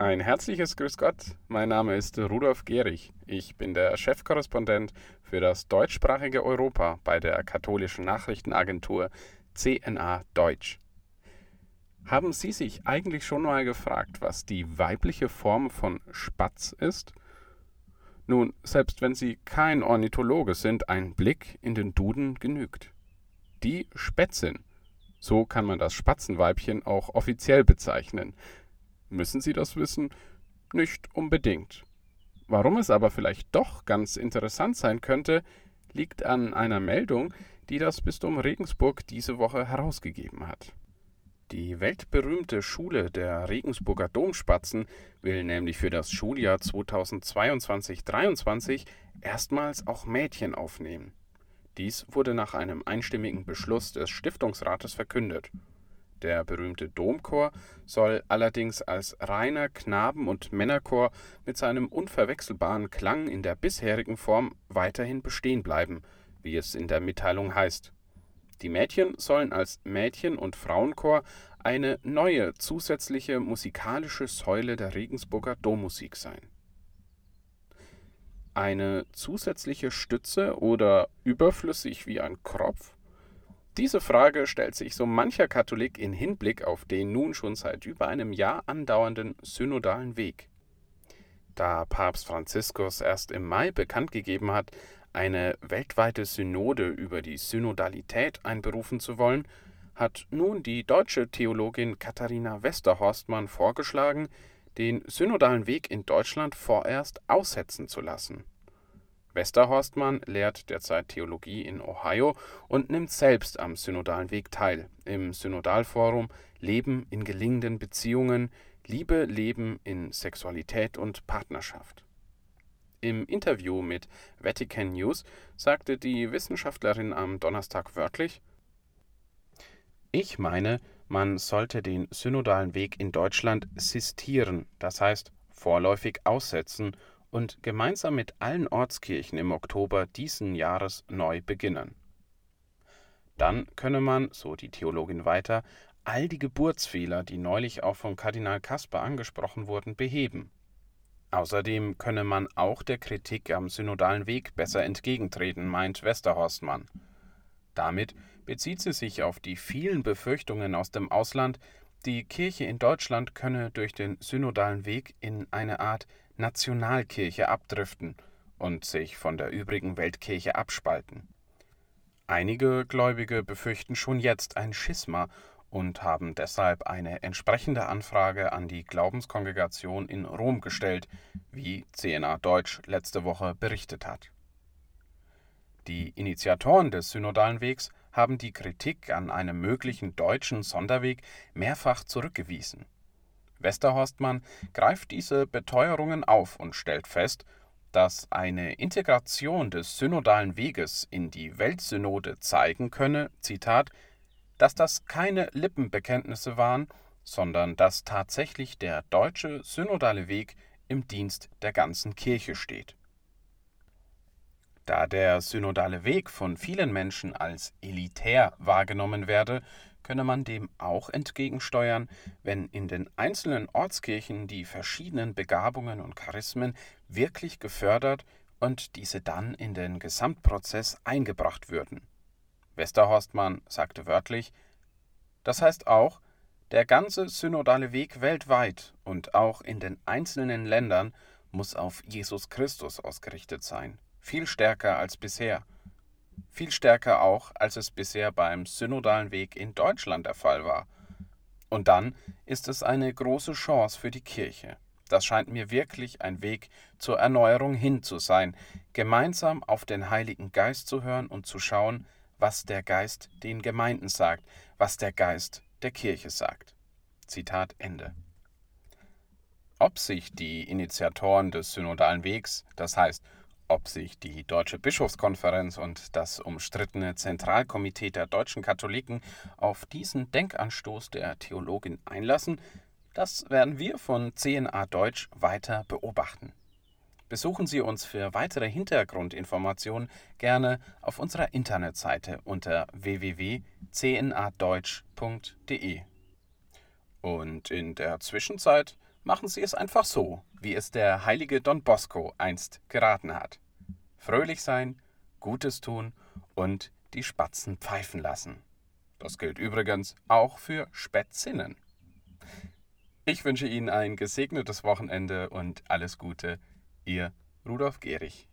Ein herzliches Grüß Gott. Mein Name ist Rudolf Gehrig. Ich bin der Chefkorrespondent für das deutschsprachige Europa bei der katholischen Nachrichtenagentur CNA Deutsch. Haben Sie sich eigentlich schon mal gefragt, was die weibliche Form von Spatz ist? Nun, selbst wenn Sie kein Ornithologe sind, ein Blick in den Duden genügt. Die Spätzin. So kann man das Spatzenweibchen auch offiziell bezeichnen. Müssen Sie das wissen? Nicht unbedingt. Warum es aber vielleicht doch ganz interessant sein könnte, liegt an einer Meldung, die das Bistum Regensburg diese Woche herausgegeben hat. Die weltberühmte Schule der Regensburger Domspatzen will nämlich für das Schuljahr 2022-23 erstmals auch Mädchen aufnehmen. Dies wurde nach einem einstimmigen Beschluss des Stiftungsrates verkündet. Der berühmte Domchor soll allerdings als reiner Knaben- und Männerchor mit seinem unverwechselbaren Klang in der bisherigen Form weiterhin bestehen bleiben, wie es in der Mitteilung heißt. Die Mädchen sollen als Mädchen- und Frauenchor eine neue zusätzliche musikalische Säule der Regensburger Dommusik sein. Eine zusätzliche Stütze oder überflüssig wie ein Kropf? Diese Frage stellt sich so mancher Katholik in Hinblick auf den nun schon seit über einem Jahr andauernden synodalen Weg. Da Papst Franziskus erst im Mai bekannt gegeben hat, eine weltweite Synode über die Synodalität einberufen zu wollen, hat nun die deutsche Theologin Katharina Westerhorstmann vorgeschlagen, den synodalen Weg in Deutschland vorerst aussetzen zu lassen. Westerhorstmann lehrt derzeit Theologie in Ohio und nimmt selbst am synodalen Weg teil, im Synodalforum Leben in gelingenden Beziehungen, Liebe, Leben in Sexualität und Partnerschaft. Im Interview mit Vatican News sagte die Wissenschaftlerin am Donnerstag wörtlich, ich meine, man sollte den synodalen Weg in Deutschland sistieren, das heißt vorläufig aussetzen und gemeinsam mit allen Ortskirchen im Oktober diesen Jahres neu beginnen. Dann könne man, so die Theologin weiter, all die Geburtsfehler, die neulich auch von Kardinal Kasper angesprochen wurden, beheben. Außerdem könne man auch der Kritik am synodalen Weg besser entgegentreten, meint Westerhorstmann. Damit bezieht sie sich auf die vielen Befürchtungen aus dem Ausland, die Kirche in Deutschland könne durch den synodalen Weg in eine Art Nationalkirche abdriften und sich von der übrigen Weltkirche abspalten. Einige Gläubige befürchten schon jetzt ein Schisma und haben deshalb eine entsprechende Anfrage an die Glaubenskongregation in Rom gestellt, wie CNA Deutsch letzte Woche berichtet hat. Die Initiatoren des synodalen Wegs haben die Kritik an einem möglichen deutschen Sonderweg mehrfach zurückgewiesen. Westerhorstmann greift diese Beteuerungen auf und stellt fest, dass eine Integration des synodalen Weges in die Weltsynode zeigen könne, Zitat, dass das keine Lippenbekenntnisse waren, sondern dass tatsächlich der deutsche synodale Weg im Dienst der ganzen Kirche steht. Da der synodale Weg von vielen Menschen als elitär wahrgenommen werde, könne man dem auch entgegensteuern, wenn in den einzelnen Ortskirchen die verschiedenen Begabungen und Charismen wirklich gefördert und diese dann in den Gesamtprozess eingebracht würden. Westerhorstmann sagte wörtlich, das heißt auch, der ganze synodale Weg weltweit und auch in den einzelnen Ländern muss auf Jesus Christus ausgerichtet sein viel stärker als bisher. Viel stärker auch, als es bisher beim synodalen Weg in Deutschland der Fall war. Und dann ist es eine große Chance für die Kirche. Das scheint mir wirklich ein Weg zur Erneuerung hin zu sein, gemeinsam auf den Heiligen Geist zu hören und zu schauen, was der Geist den Gemeinden sagt, was der Geist der Kirche sagt. Zitat Ende. Ob sich die Initiatoren des synodalen Wegs, das heißt ob sich die Deutsche Bischofskonferenz und das umstrittene Zentralkomitee der deutschen Katholiken auf diesen Denkanstoß der Theologin einlassen, das werden wir von CNA Deutsch weiter beobachten. Besuchen Sie uns für weitere Hintergrundinformationen gerne auf unserer Internetseite unter www.cnadeutsch.de. Und in der Zwischenzeit machen Sie es einfach so, wie es der heilige Don Bosco einst geraten hat. Fröhlich sein, Gutes tun und die Spatzen pfeifen lassen. Das gilt übrigens auch für Spätzinnen. Ich wünsche Ihnen ein gesegnetes Wochenende und alles Gute. Ihr Rudolf Gehrig.